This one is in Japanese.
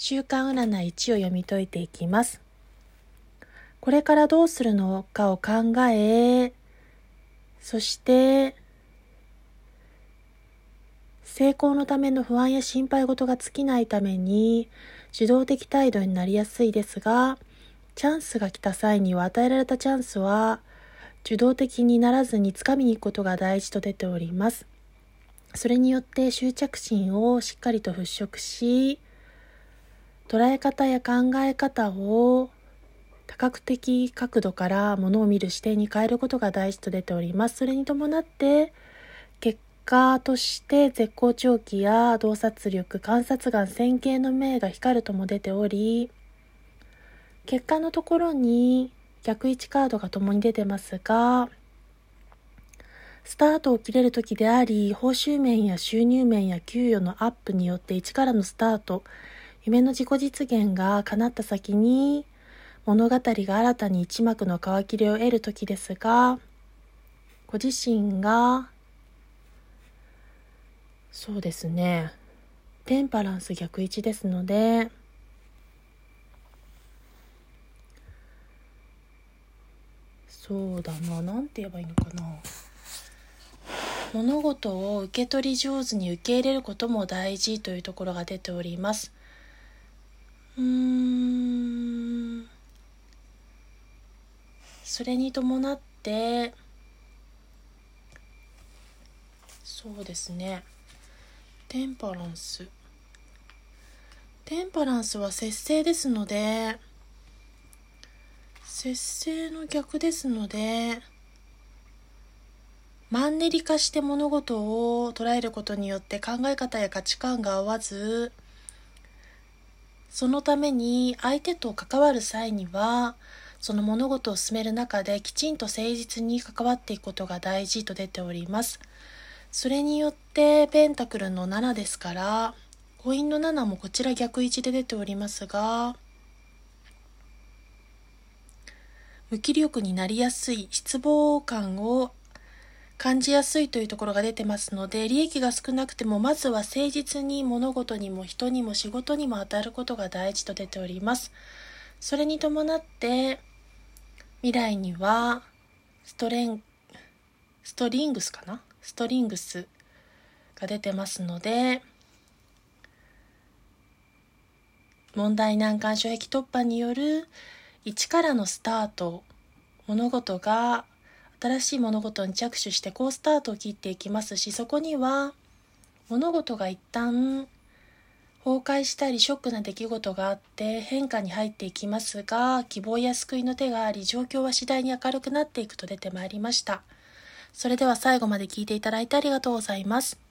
週間占い1を読み解いていきます。これからどうするのかを考え、そして、成功のための不安や心配事が尽きないために、受動的態度になりやすいですが、チャンスが来た際には与えられたチャンスは、受動的にならずに掴みに行くことが大事と出ております。それによって執着心をしっかりと払拭し、捉え方や考え方を多角的角度からものを見る視点に変えることが大事と出ております。それに伴って、結果として絶好調気や洞察力、観察眼、線形の目が光るとも出ており、結果のところに逆位置カードが共に出てますが、スタートを切れる時であり、報酬面や収入面や給与のアップによって一からのスタート、夢の自己実現が叶った先に物語が新たに一幕の皮切りを得る時ですがご自身がそうですねテンパランス逆位置ですのでそうだな何て言えばいいのかな。物事を受け取り上手に受け入れることも大事というところが出ております。うん。それに伴ってそうですね。テンパランス。テンパランスは節制ですので節制の逆ですのでマンネリ化して物事を捉えることによって考え方や価値観が合わずそのために相手と関わる際にはその物事を進める中できちんと誠実に関わっていくことが大事と出ております。それによってペンタクルの7ですからコインの7もこちら逆位置で出ておりますが無気力になりやすい失望感を感じやすいというところが出てますので、利益が少なくても、まずは誠実に物事にも人にも仕事にも当たることが大事と出ております。それに伴って、未来には、ストレン、ストリングスかな？ストリングスが出てますので、問題難関障壁突破による一からのスタート、物事が新しい物事に着手してこうスタートを切っていきますしそこには物事が一旦崩壊したりショックな出来事があって変化に入っていきますが希望や救いの手があり状況は次第に明るくなっていくと出てまいりました。それでは最後まで聞いていただいてありがとうございます。